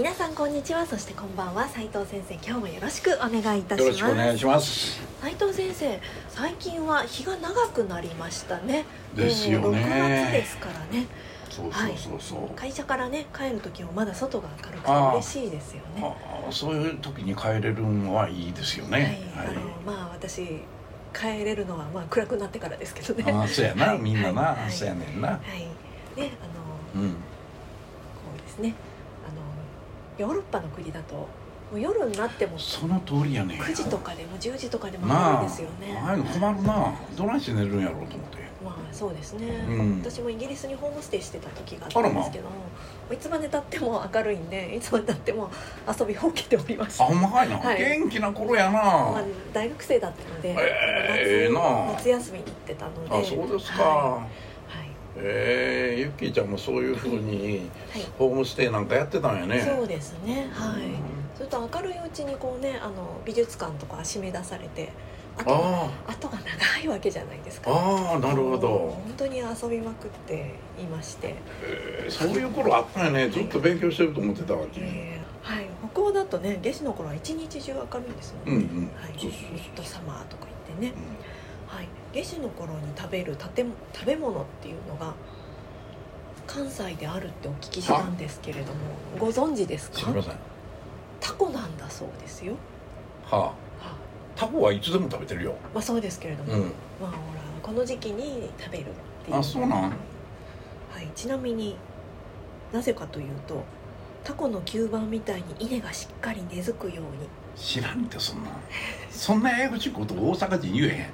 皆さんこんにちは。そしてこんばんは。斉藤先生今日もよろしくお願いいたしよろますしくお願いします。斉藤先生最近は日が長くなりましたね。ですよね。もう6月ですからね。そうそうそうそう、会社からね帰る時もまだ外が明るくて嬉しいですよね。そういう時に帰れるのはいいですよね。はい、あのまあ私帰れるのはまあ暗くなってからですけどね。ああそうやな、はいみんなな、はい。そうやねんな、はい。ねあのうん。こうですねヨーロッパの国だともう夜になってもその通りやね9時とかでも10時とかでもないですよね。ああいうの困るなどないして寝るんやろうと思って。まあそうですね、うん。私もイギリスにホームステイしてた時があったんですけども、いつまでたっても明るいんでいつまでたっても遊びほうけておりました。あほんまかいな、はい。元気な頃やな、まあ、大学生だったので、ええ夏夏休みに行ってたので。あそうですか、はええゆっきーちゃんもそういうふうにホームステイなんかやってたんやね。そうですね。はい。それと明るいうちにこうねあの美術館とか締め出されてあとが長いわけじゃないですか。ああなるほど、本当に遊びまくっていまして、えーそういう頃あったんやね。ずっと勉強してると思ってたわけ、えーはい。北欧だとね夏至の頃は一日中明るいんですもんね、うんうん。はい、そうそうそうミッドサマーとか言ってね、はい、夏至の頃に食べるたて食べ物っていうのが関西であるってお聞きしたんですけれどもご存知ですか？知りませんタコなんだそうですよ、はあ。はタコはいつでも食べてるよ。まあそうですけれども、うん。まあほらこの時期に食べるっていう。あそうなん？はい、ちなみになぜかというとタコの吸盤みたいに稲がしっかり根付くように。知らんってそんな。そんなややこしいこと大阪人言え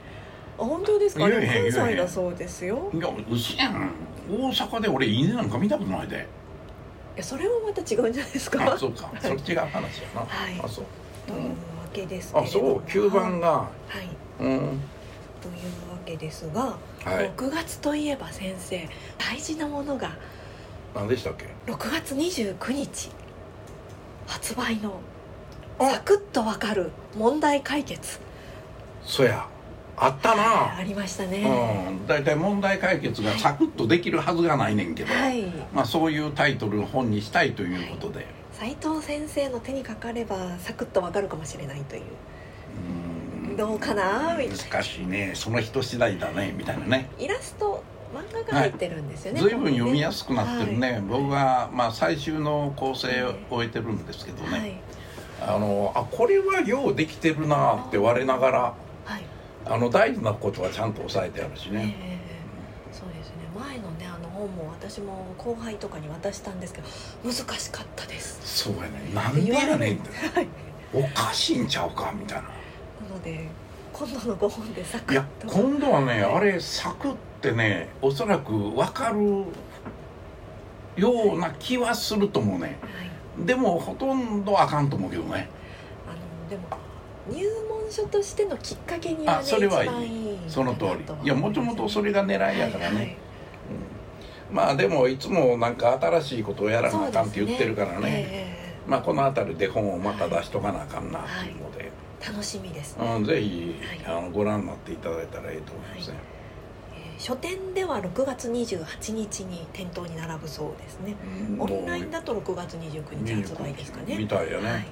あ本当ですか？言えへん関西だそうですよ。いや嘘。やん大阪で俺犬なんか見たことないで。いやそれもまた違うんじゃないですか？あそうか。それ違う話やな、はい。あそう。というわけですけれあそう。吸盤が。はい。うん。というわけですが、はい。6月といえば先生大事なものが何でしたっけ？6月29日発売のあ。サクッとわかる問題解決。そやあったな。ありましたね、うん。大体問題解決がサクッとできるはずがないねんけど、はい。まあ、そういうタイトルの本にしたいということで、斉藤先生の手にかかればサクッとわかるかもしれないという。うん。どうかな？みたいな。難しいね。その人次第だねみたいなね。イラスト漫画が入ってるんですよね、随分読みやすくなってるね、はい。僕は、まあ、最終の構成を終えてるんですけどね、はい。あのあこれはようできてるなって我ながらはいあの大事なことはちゃんと押さえてあるしええね、そうですね。前のねあの本も私も後輩とかに渡したんですけど難しかったです。そうやね。なんでやねんって。はい。おかしいんちゃうかみたいな。なので今度の5本でサクいやッと今度はねはい。あれサクってねおそらく分かるような気はすると思うね。はい。でもほとんどあかんと思うけどね。あのでも入門書としてのきっかけにはねあそれはいい。その通り。いやもともとそれが狙いやからね、はい。はいまあでもいつもなんか新しいことをやらなあかんって言ってるからね。えまあこの辺りで本をまた出しとかなあかんなって。い。うので、え楽しみです、うん、ぜひ、はい。あのご覧になっていただいたらいいと思います。ね、えー書店では6月28日に店頭に並ぶそうですね。うん。オンラインだと6月29日発売ですかね。みたいやね、はい、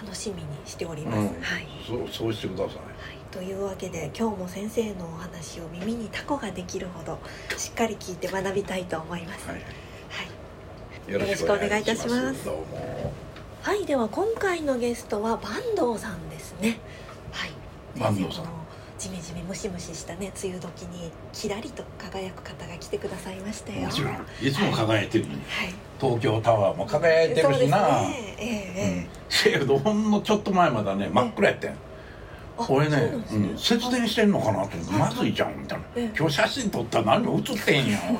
楽しみにしております、うん。はい、そうそうしてください。はい、というわけで今日も先生のお話を耳にタコができるほどしっかり聞いて学びたいと思います。はいはい、よろしくお願いいたします。どうも。はい、では今回のゲストは坂東さんですね。はい。坂東さんジメジメムシムシしたね梅雨時にキラリと輝く方が来てくださいましたよ。もちろん。いつも輝いてるのに、はい。東京タワーも輝いてるしな。そうですね。ええええ。うん。せやけどほんのちょっと前まではね真っ暗やったん。あ俺ねそうなん節電してんのかなと思って、はいまずいじゃんみたいな、ええ。今日写真撮ったら何も写ってんやんっ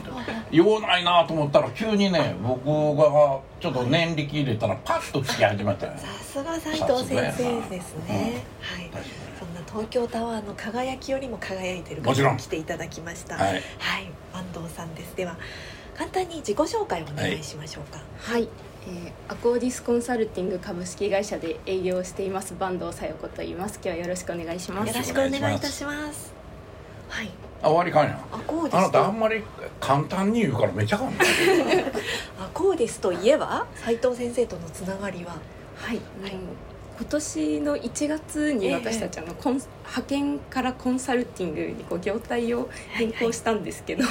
用ないなと思ったら急にね僕がちょっと念力入れたらパッとつき始めたよさすが斉藤先生ですね、はい東京タワーの輝きよりも輝いてる方もちろん。に来ていただきました。はい。はい、坂東さんです。では簡単に自己紹介をお願いしましょうか。はい、えーアコーディスコンサルティング株式会社で営業をしています坂東さよ子と言います。今日はよろしくお願いします。よろしくお願いいたします。はい。あ終わりかいな。アコーディあなたあんまり簡単に言うからめっちゃ簡単。アコーディスといえば斉藤先生とのつながりは？はい、あの今年の1月に私たちあのコン派遣からコンサルティングにこう業態を変更したんですけど、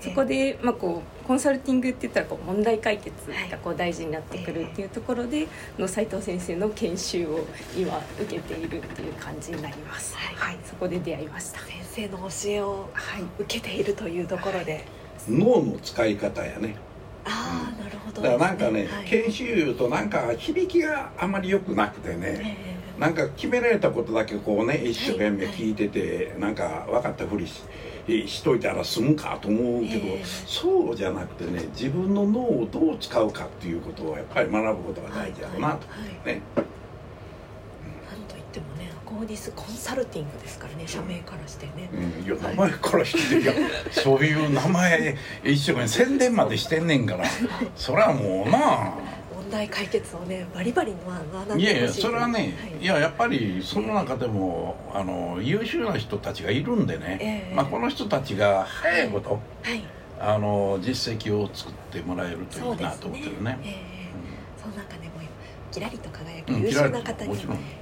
そこで、まあ、こうコンサルティングって言ったらこう問題解決がこう大事になってくるっていうところでの斉藤先生の研修を今受けているっていう感じになります。はい。はい、そこで出会いました。先生の教えをはい、受けているというところで、脳の使い方やねああなるほど。だからなんかね、はい。研修となんか響きがあまり良くなくてね、えなんか決められたことだけこうね一生懸命聞いてて、なんか分かったふりししといたら済むかと思うけど、ええ。そうじゃなくてね自分の脳をどう使うかっていうことをやっぱり学ぶことがはい大事だろうなと、はいね。なんといってもねアコーディスコンサルティングですからね社名からしてね、うん、いや名前からしていや そういう名前一生懸命宣伝までしてんねんからそれはもうな問題解決をねバリバリまあ学んい。やいやそれはね、はい。い、ややっぱりその中でもあの優秀な人たちがいるんでね、ええまあ、この人たちが早いことはい。あの実績を作ってもらえるといいなと思ってるね。キラリと輝くうん優秀な方に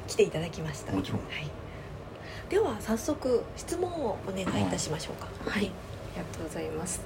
来ていただきました、もちろん。はい、では早速質問をお願いいたしましょうか、はい、ありがとうございます。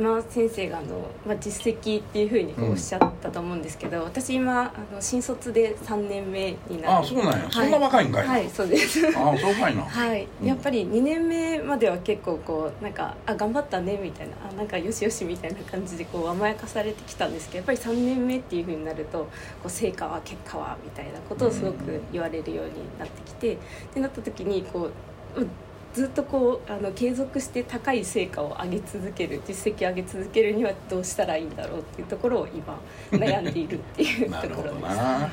今先生があの、まあ、実績っていうふうにこううんおっしゃったと思うんですけど、私今あの新卒で3年目になる。ああそうなんや、い。そんな若いんかい。な、はいそうです。ああそうかいな、はい、うん。やっぱり2年目までは結構こうなんかあ頑張ったねみたいなあなんかよしよしみたいな感じでこう甘やかされてきたんですけどやっぱり3年目っていう風になるとこう成果は結果はみたいなことをすごく言われるようになってきて、ってなった時にこううんずっとこうあの継続して高い成果を上げ続ける実績を上げ続けるにはどうしたらいいんだろうっていうところを今悩んでいるっていうところです。なるほどな。は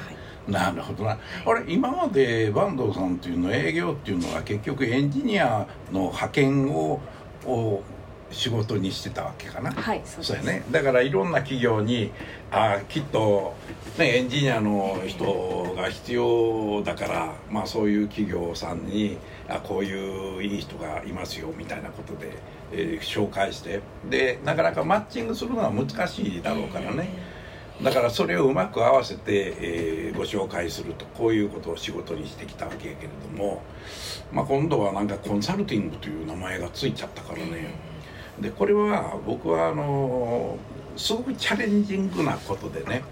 い。なるほどな、あれ今まで坂東さんっていうの営業っていうのは結局エンジニアの派遣をを仕事にしてたわけかな、はい、そうそうやね。だからいろんな企業にあきっと、ね、エンジニアの人が必要だから、まあ、そういう企業さんにあこういういい人がいますよみたいなことで、えー紹介して。でなかなかマッチングするのは難しいだろうからね、だからそれをうまく合わせて、えーご紹介するとこういうことを仕事にしてきたわけやけれども、まあ、今度はなんかコンサルティングという名前がついちゃったからねでこれは僕はあのすごくチャレンジングなことでね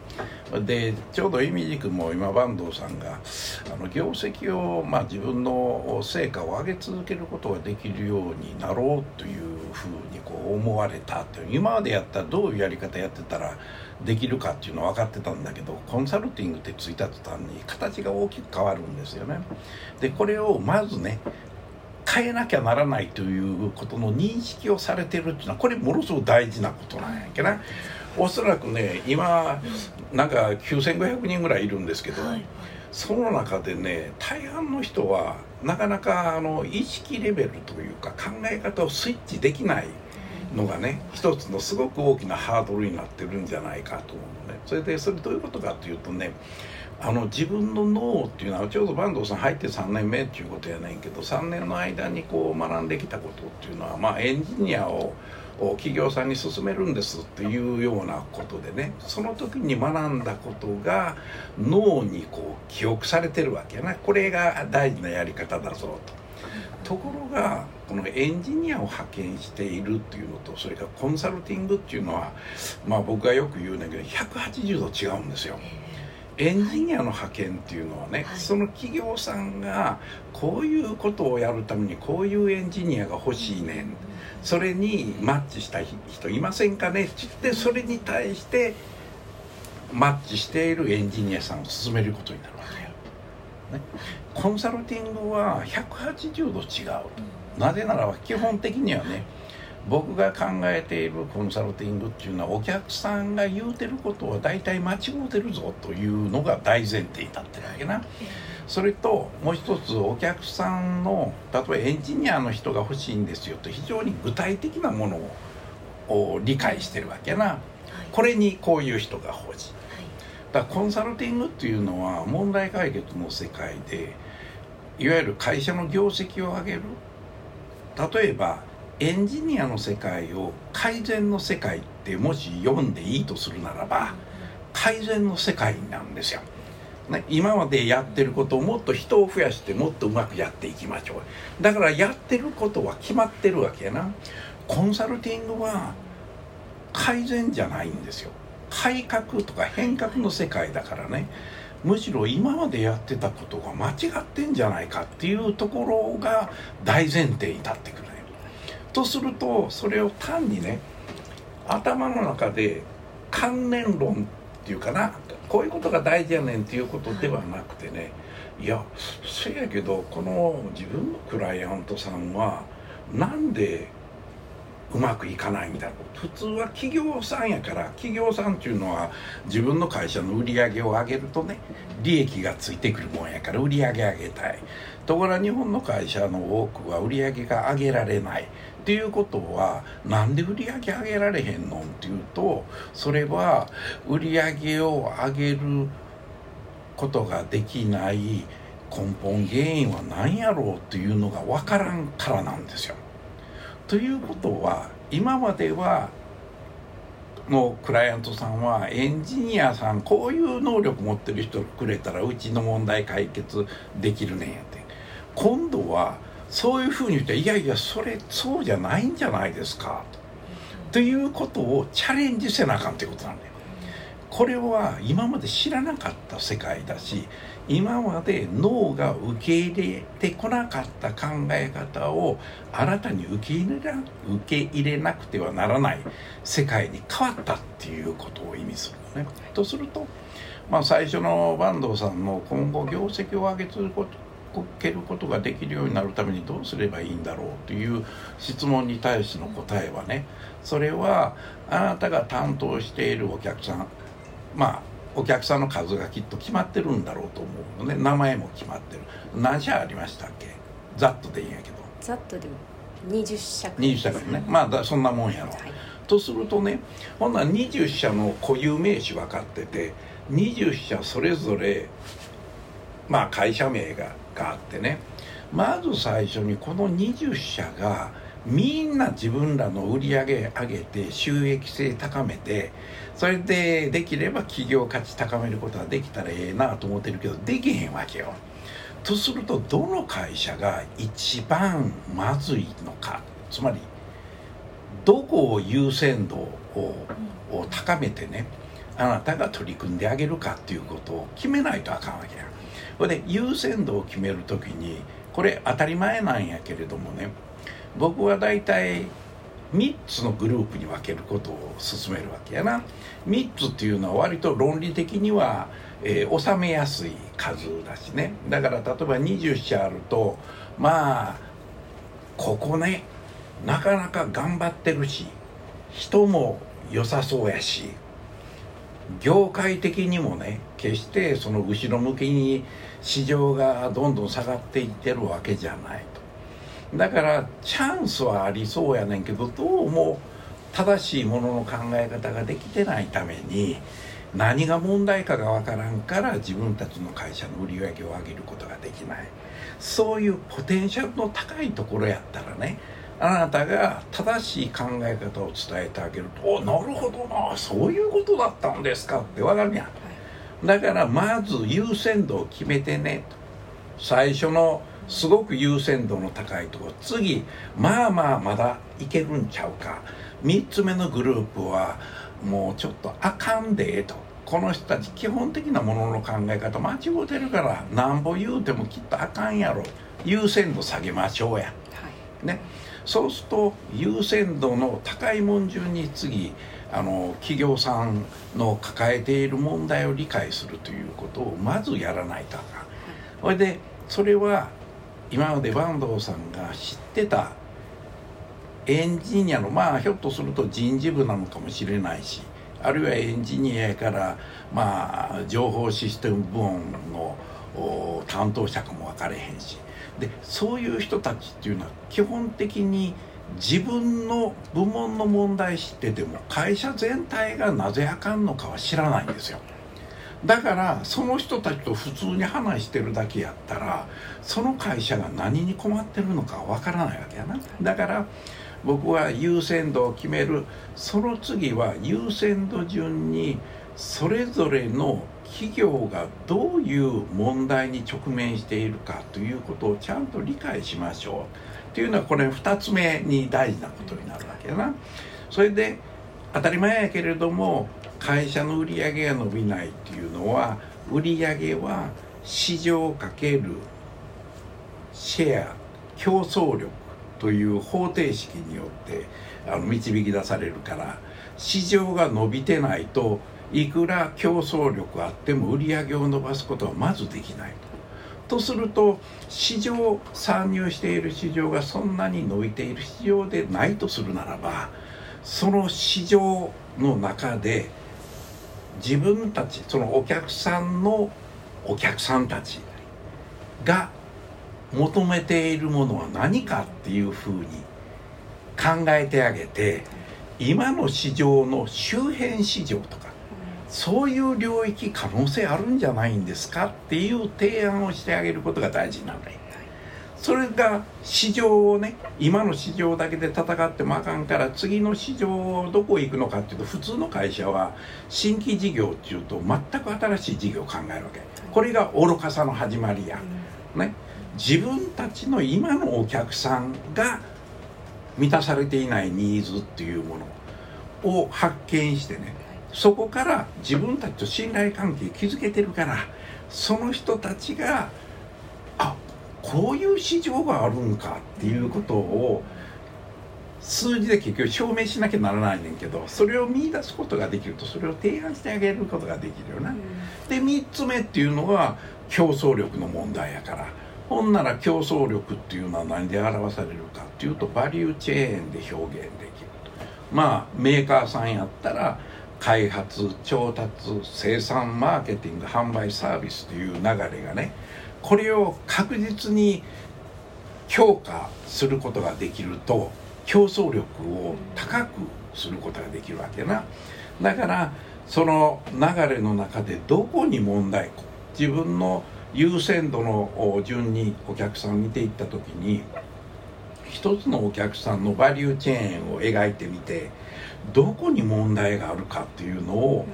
でちょうど意味軸も今坂東さんがあの業績を、まあ、自分の成果を上げ続けることができるようになろうというふうにこう思われたという今までやったらどういうやり方やってたらできるかっていうのは分かってたんだけどコンサルティングってついた途端に形が大きく変わるんですよね。でこれをまずね変えなきゃならないということの認識をされてるっていうのはこれものすごく大事なことなんやけな。おそらくね今なんか9500人ぐらいいるんですけど、はいその中でね大半の人はなかなかあの意識レベルというか考え方をスイッチできないのがね一つのすごく大きなハードルになってるんじゃないかと思うのねそれでそれどういうことかというとねあの自分の脳っていうのはちょうど坂東さん入って3年目っていうことやねんけど3年の間にこう学んできたことっていうのはまあエンジニアを企業さんに勧めるんですっていうようなことでねその時に学んだことが脳にこう記憶されてるわけやなこれが大事なやり方だぞと。ところがこのエンジニアを派遣しているっていうのとそれからコンサルティングっていうのはまあ僕がよく言うんだけど180度違うんですよ。エンジニアの派遣っていうのはね、はい。その企業さんがこういうことをやるためにこういうエンジニアが欲しいねん。それにマッチした人いませんかね。って言ってそれに対してマッチしているエンジニアさんを進めることになるわけよ。ね、コンサルティングは180度違うなぜならば基本的にはね僕が考えているコンサルティングっていうのはお客さんが言うてることは大体間違うてるぞというのが大前提に立ってるわけな。それともう一つお客さんの例えばエンジニアの人が欲しいんですよと非常に具体的なものを理解してるわけな、これにこういう人が欲しい、だからコンサルティングっていうのは問題解決の世界でいわゆる会社の業績を上げる。例えばエンジニアの世界を改善の世界ってもし読んでいいとするならば改善の世界なんですよ。ね、今までやってることをもっと人を増やしてもっとうまくやっていきましょう。だからやってることは決まってるわけやな。コンサルティングは改善じゃないんですよ。改革とか変革の世界だからね。むしろ今までやってたことが間違ってんじゃないかっていうところが大前提に立ってくる。とするとそれを単にね頭の中で関連論っていうかなこういうことが大事やねんっていうことではなくてねいやせやけどこの自分のクライアントさんはなんでうまくいかないみたいな普通は企業さんやから企業さんっていうのは自分の会社の売り上げを上げるとね利益がついてくるもんやから売り上げ上げたい。ところが日本の会社の多くは売り上げが上げられない。っていうことはなんで売り上げ上げられへんのっていうとそれは売り上げを上げることができない根本原因は何やろうっていうのが分からんからなんですよ。ということは今まではのクライアントさんはエンジニアさんこういう能力持ってる人くれたらうちの問題解決できるねんやって今度はそういうふうに言っていやいやそれそうじゃないんじゃないですかということをチャレンジせなあかんっていうことなんだよこれは今まで知らなかった世界だし今まで脳が受け入れてこなかった考え方を新たに受け入れな受け入れなくてはならない世界に変わったっていうことを意味するのね。とすると、まあ、最初の坂東さんの今後業績を上げ続けることができるようになるためにどうすればいいんだろうという質問に対しての答えはねそれはあなたが担当しているお客さんまあお客さんの数がきっと決まってるんだろうと思うのね。名前も決まってる。何社ありましたっけ？ざっとでいいんやけど。ざっとでも20社く20社からね。まあだそんなもんやろ、はい。とするとねほんなら20社の固有名詞分かってて20社それぞれまあ会社名ががあってねまず最初にこの20社がみんな自分らの売り上げ上げて収益性高めてそれでできれば企業価値高めることができたらええなと思ってるけどできへんわけよ。とするとどの会社が一番まずいのかつまりどこを優先度をを高めてねあなたが取り組んであげるかっていうことを決めないとあかんわけや。これで優先度を決める時にこれ当たり前なんやけれどもね僕は大体3つのグループに分けることを勧めるわけやな。3つっていうのは割と論理的には、えー収めやすい数だしね。だから例えば20社あるとまあここねなかなか頑張ってるし人も良さそうやし業界的にもね決してその後ろ向きに市場がどんどん下がっていってるわけじゃないと。だからチャンスはありそうやねんけどどうも正しいものの考え方ができてないために何が問題かがわからんから自分たちの会社の売り上げを上げることができない。そういうポテンシャルの高いところやったらねあなたが正しい考え方を伝えてあげると「おなるほどなそういうことだったんですか」ってわかるやん。だからまず優先度を決めてね。と最初のすごく優先度の高いとこ。ろ次まあまあまだいけるんちゃうか。3つ目のグループはもうちょっとあかんでと。この人たち基本的なものの考え方間違うてるからなんぼ言うてもきっとあかんやろ。優先度下げましょうや。はい。ねそうすると優先度の高いもん順に次あの企業さんの抱えている問題を理解するということをまずやらないとあかん。それでそれは今まで坂東さんが知ってたエンジニアのまあひょっとすると人事部なのかもしれないしあるいはエンジニアからまあ情報システム部門の担当者かも分かれへんし。でそういう人たちっていうのは基本的に自分の部門の問題知ってても会社全体がなぜあかんのかは知らないんですよ。だからその人たちと普通に話してるだけやったらその会社が何に困ってるのかわからないわけやなだから僕は優先度を決めるその次は優先度順にそれぞれの企業がどういう問題に直面しているかということをちゃんと理解しましょうっていうのはこれ2つ目に大事なことになるわけやな。それで当たり前やけれども会社の売り上げが伸びないっていうのは売り上げは市場かけるシェア競争力という方程式によってあの導き出されるから市場が伸びてないといくら競争力あっても売り上げを伸ばすことはまずできないと。とすると市場参入している市場がそんなに伸びている市場でないとするならばその市場の中で自分たちそのお客さんのお客さんたちが求めているものは何かっていうふうに考えてあげて今の市場の周辺市場とかそういう領域可能性あるんじゃないんですかっていう提案をしてあげることが大事なんだよ。それが市場をね今の市場だけで戦ってもあかんから次の市場どこ行くのかっていうと普通の会社は新規事業っていうと全く新しい事業を考えるわけ。これが愚かさの始まりや、ね、自分たちの今のお客さんが満たされていないニーズっていうものを発見してねそこから自分たちと信頼関係築けてるからその人たちがあこういう市場があるんかっていうことを数字で結局証明しなきゃならないねんけどそれを見出すことができるとそれを提案してあげることができるよな。で3つ目っていうのは競争力の問題やから。ほんなら競争力っていうのは何で表されるかっていうとバリューチェーンで表現できるとまあメーカーさんやったら開発調達生産マーケティング販売サービスという流れがねこれを確実に強化することができると競争力を高くすることができるわけな。だからその流れの中でどこに問題自分の優先度の順にお客さんを見ていった時に一つのお客さんのバリューチェーンを描いてみてどこに問題があるかっていうのを、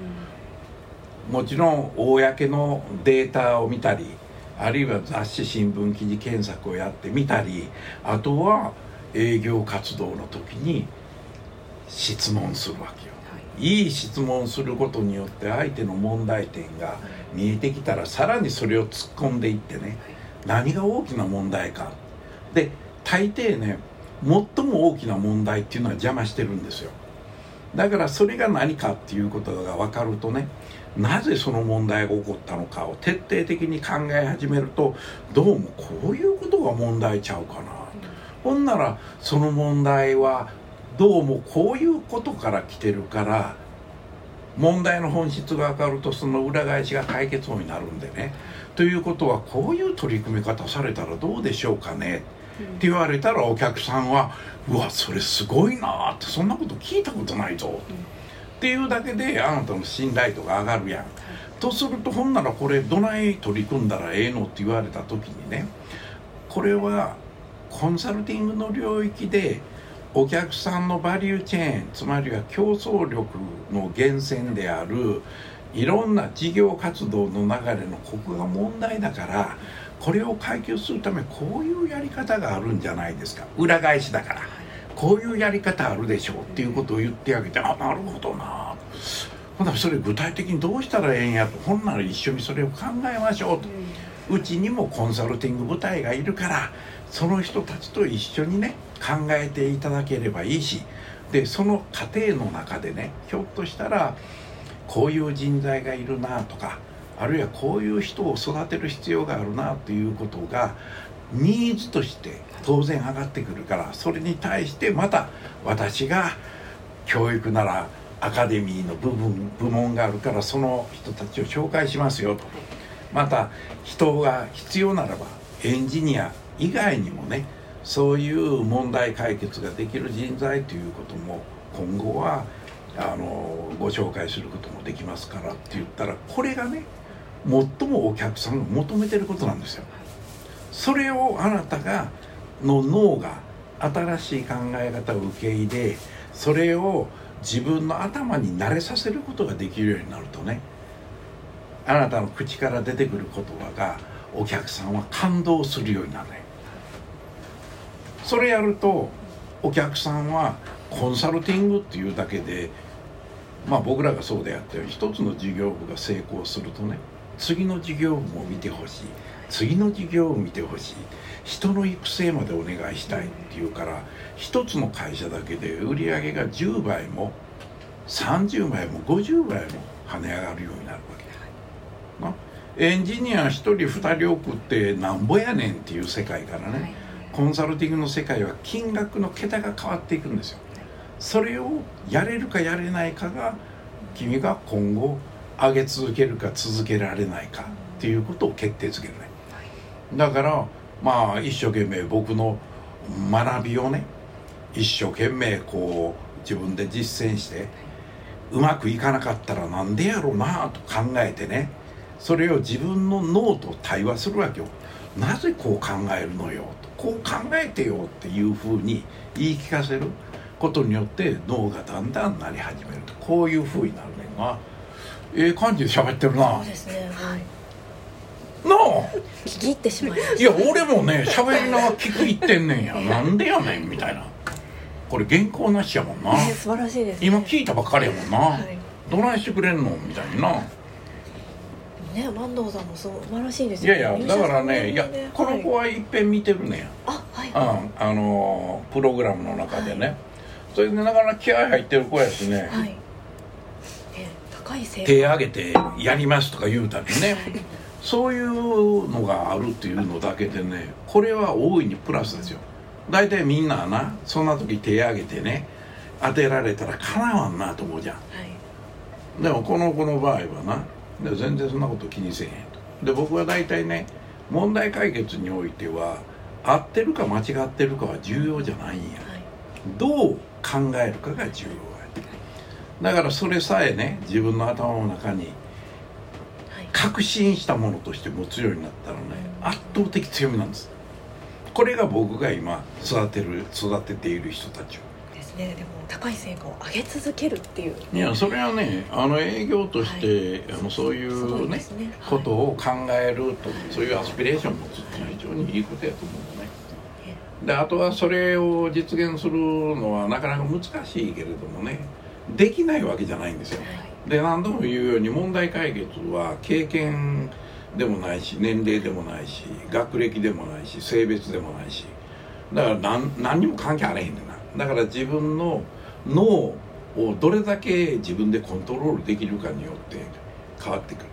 もちろん公のデータを見たりあるいは雑誌新聞記事検索をやってみたりあとは営業活動の時に質問するわけよ。い。い質問することによって相手の問題点が見えてきたらさらにそれを突っ込んでいってね何が大きな問題か。で大抵ね最も大きな問題っていうのは邪魔してるんですよ。だからそれが何かっていうことが分かるとねなぜその問題が起こったのかを徹底的に考え始めるとどうもこういうことが問題ちゃうかな、ほんならその問題はどうもこういうことから来てるから問題の本質が分かるとその裏返しが解決法になるんでね。ということはこういう取り組み方されたらどうでしょうかね。って言われたらお客さんは「うわそれすごいな」ってそんなこと聞いたことないぞ、っていうだけであなたの信頼度が上がるやん。とするとほんならこれどない取り組んだらええのって言われた時にねこれはコンサルティングの領域でお客さんのバリューチェーンつまりは競争力の源泉であるいろんな事業活動の流れのここが問題だからこれを解決するためこういうやり方があるんじゃないですか。裏返しだから。こういうやり方あるでしょうっていうことを言ってあげてあなるほどな。ほなそれ具体的にどうしたらええんやと。ほんなら一緒にそれを考えましょうと。うちにもコンサルティング部隊がいるからその人たちと一緒にね考えていただければいいし。でその過程の中でねひょっとしたらこういう人材がいるなとかあるいはこういう人を育てる必要があるなっていうことがニーズとして当然上がってくるからそれに対してまた私が教育ならアカデミーの部分部門があるからその人たちを紹介しますよと。また人が必要ならばエンジニア以外にもねそういう問題解決ができる人材ということも今後はあのご紹介することもできますからって言ったらこれがね最もお客さんが求めてることなんですよ。それをあなたがの脳が新しい考え方を受け入れそれを自分の頭に慣れさせることができるようになるとねあなたの口から出てくる言葉がお客さんは感動するようになるそれやるとお客さんはコンサルティングっていうだけでまあ僕らがそうであったように一つの事業部が成功するとね次の事業部も見てほしい。次の事業を見てほしい。人の育成までお願いしたいっていうから一つの会社だけで売り上げが10倍も30倍も50倍も跳ね上がるようになるわけ。な？エンジニア1人2人送ってなんぼやねんっていう世界からね、はい、コンサルティングの世界は金額の桁が変わっていくんですよ。それをやれるかやれないかが君が今後上げ続けるか続けられないかっていうことを決定づけるね。だからまあ一生懸命僕の学びをね一生懸命こう自分で実践してうまくいかなかったらなんでやろうなと考えてねそれを自分の脳と対話するわけよ。なぜこう考えるのよと。こう考えてよっていうふうに言い聞かせることによって脳がだんだんなり始めると。こういうふうになるねんがええ感じで喋ってるな。そうですね。はいなあ。聞き入ってしまいまいや俺もね喋りながら聞く言ってんねんや。なんでやねんみたいな。これ原稿なしやもんな、えー、素晴らしいです、ね、今聞いたばっかりやもんな、はい、どないしてくれんの？みたいな。ね坂東さんも素晴らしいですよ、ね、いやいやだからねいやこの子はいっぺん見てるね。あはい、うん、あのプログラムの中でね、はい、それでなかなか気合入ってる子やしね、はい手挙げてやりますとか言うたりね、そういうのがあるっていうのだけでねこれは大いにプラスですよ。大体みんななそんな時手挙げてね当てられたらかなわんなと思うじゃん、はい、でもこの子の場合はなで全然そんなこと気にせえへんと。で僕は大体ね問題解決においては合ってるか間違ってるかは重要じゃないんや、はい、どう考えるかが重要。やだからそれさえね自分の頭の中に確信したものとして持つようになったらね圧倒的強みなんです。これが僕が今育てる育てている人たちを。ですね。でも高い成果を上げ続けるっていう。いやそれはねあの営業として、はい、あのそういうね、ね、ことを考えるとそういうアスピレーションを持つっていうのは非常にいいことやと思うのね。であとはそれを実現するのはなかなか難しいけれどもねできないわけじゃないんですよ、はい。で何度も言うように問題解決は経験でもないし年齢でもないし学歴でもないし性別でもないし。だから何何にも関係あれへんねんな。だから自分の脳をどれだけ自分でコントロールできるかによって変わってくる。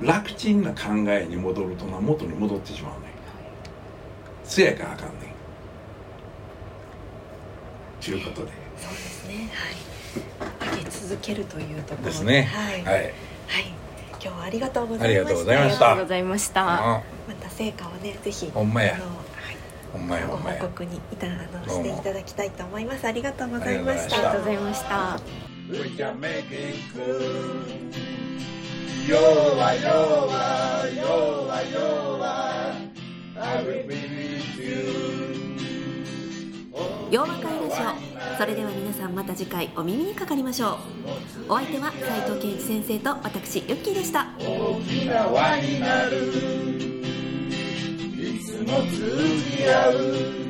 楽ちんな考えに戻るとな元に戻ってしまうねせやからあかんねん。ということで。そうですね。はい続けるというところで。すね。はい、はい、はい、今日はありがとうございました。ありがとうございました。ございました。また成果をねぜひほんまや。ほんまやご報告にいたあのしていただきたいと思います。ありがとうございました。ありがとうございました。弱弱弱弱 I will be with you 洋和会ラジオそれでは皆さんまた次回お耳にかかりましょう。お相手は斉藤健一先生と私ユッキーでした。大きな輪になる。いつも通じ合う。